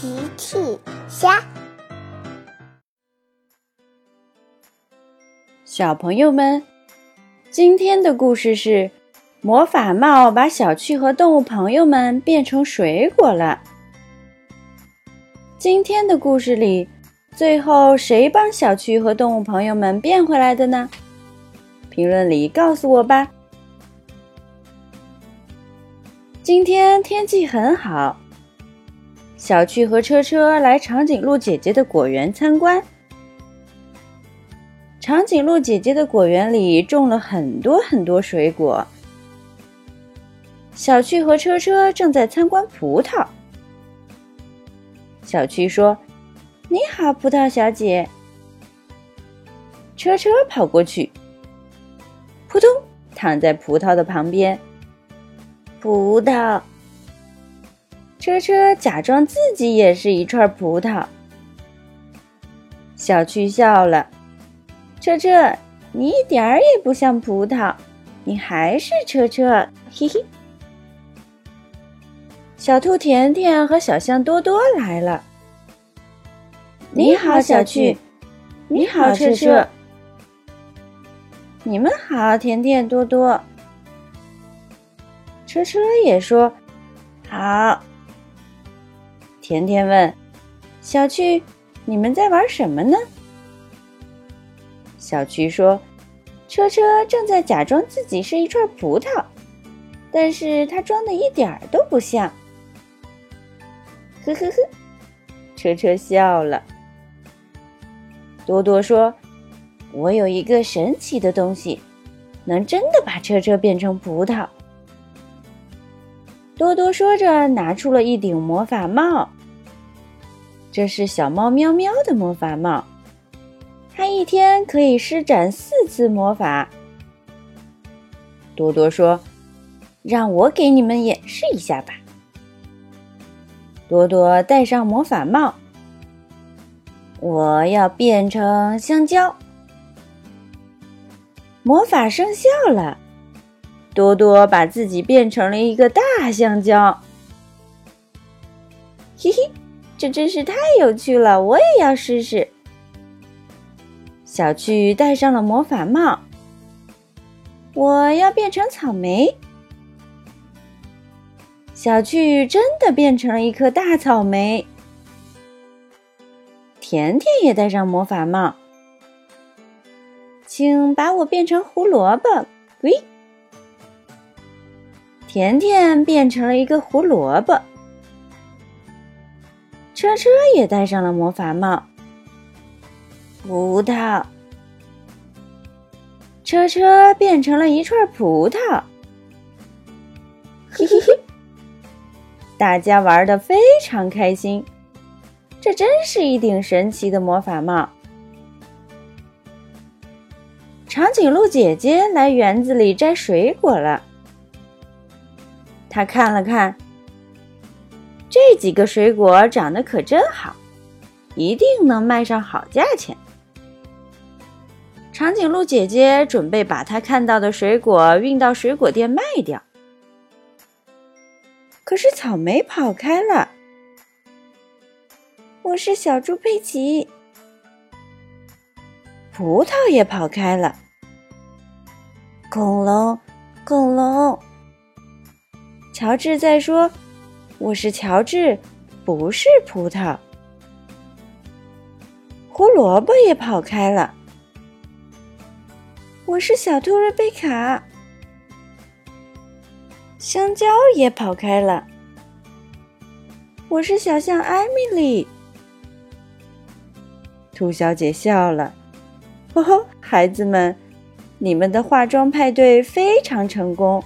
奇趣虾，小朋友们，今天的故事是魔法帽把小趣和动物朋友们变成水果了。今天的故事里，最后谁帮小趣和动物朋友们变回来的呢？评论里告诉我吧。今天天气很好。小趣和车车来长颈鹿姐姐的果园参观。长颈鹿姐姐的果园里种了很多很多水果。小趣和车车正在参观葡萄。小趣说：“你好，葡萄小姐。”车车跑过去，扑通，躺在葡萄的旁边。葡萄。车车假装自己也是一串葡萄，小趣笑了。车车，你一点儿也不像葡萄，你还是车车，嘿嘿。小兔甜甜和小象多多来了。你好，小趣。你好，车车。你们好，甜甜多多。车车也说好。甜甜问：“小趣，你们在玩什么呢？”小趣说：“车车正在假装自己是一串葡萄，但是他装的一点儿都不像。”呵呵呵，车车笑了。多多说：“我有一个神奇的东西，能真的把车车变成葡萄。”多多说着，拿出了一顶魔法帽。这是小猫喵喵的魔法帽，它一天可以施展四次魔法。多多说：“让我给你们演示一下吧。”多多戴上魔法帽，我要变成香蕉。魔法生效了，多多把自己变成了一个大香蕉。这真是太有趣了，我也要试试。小趣戴上了魔法帽，我要变成草莓。小趣真的变成了一颗大草莓。甜甜也戴上魔法帽，请把我变成胡萝卜。喂，甜甜变成了一个胡萝卜。车车也戴上了魔法帽。葡萄，车车变成了一串葡萄。嘿嘿嘿，大家玩的非常开心。这真是一顶神奇的魔法帽。长颈鹿姐姐来园子里摘水果了。她看了看。几个水果长得可真好，一定能卖上好价钱。长颈鹿姐姐准备把她看到的水果运到水果店卖掉，可是草莓跑开了。我是小猪佩奇。葡萄也跑开了。恐龙，恐龙。乔治在说。我是乔治，不是葡萄。胡萝卜也跑开了。我是小兔瑞贝卡。香蕉也跑开了。我是小象艾米丽。兔小姐笑了，呵呵，孩子们，你们的化妆派对非常成功，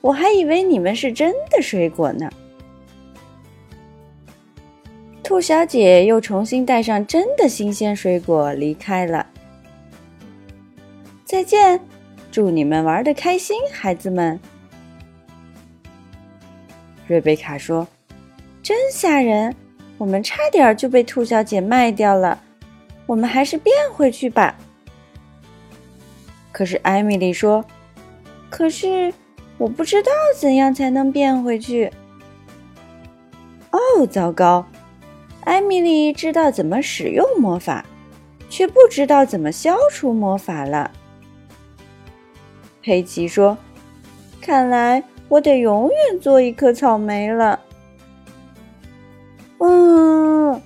我还以为你们是真的水果呢。兔小姐又重新带上真的新鲜水果离开了。再见，祝你们玩的开心，孩子们。瑞贝卡说：“真吓人，我们差点就被兔小姐卖掉了，我们还是变回去吧。”可是艾米丽说：“可是我不知道怎样才能变回去。”哦，糟糕！艾米丽知道怎么使用魔法，却不知道怎么消除魔法了。佩奇说：“看来我得永远做一颗草莓了。”嗯，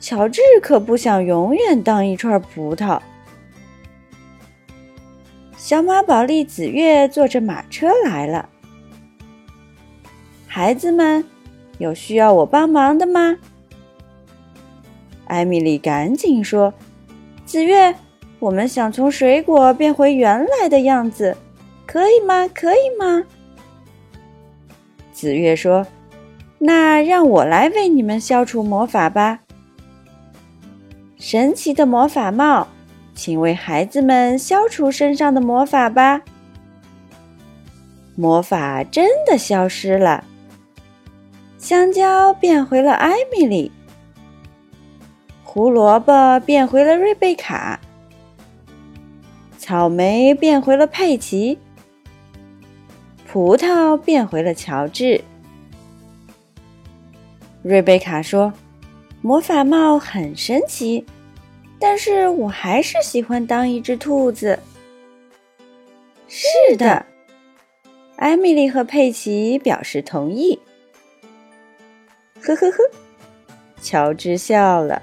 乔治可不想永远当一串葡萄。小马宝莉紫月坐着马车来了。孩子们，有需要我帮忙的吗？艾米丽赶紧说：“紫月，我们想从水果变回原来的样子，可以吗？可以吗？”紫月说：“那让我来为你们消除魔法吧。神奇的魔法帽，请为孩子们消除身上的魔法吧。”魔法真的消失了，香蕉变回了艾米丽。胡萝卜变回了瑞贝卡，草莓变回了佩奇，葡萄变回了乔治。瑞贝卡说：“魔法帽很神奇，但是我还是喜欢当一只兔子。”是的，艾米丽和佩奇表示同意。呵呵呵，乔治笑了。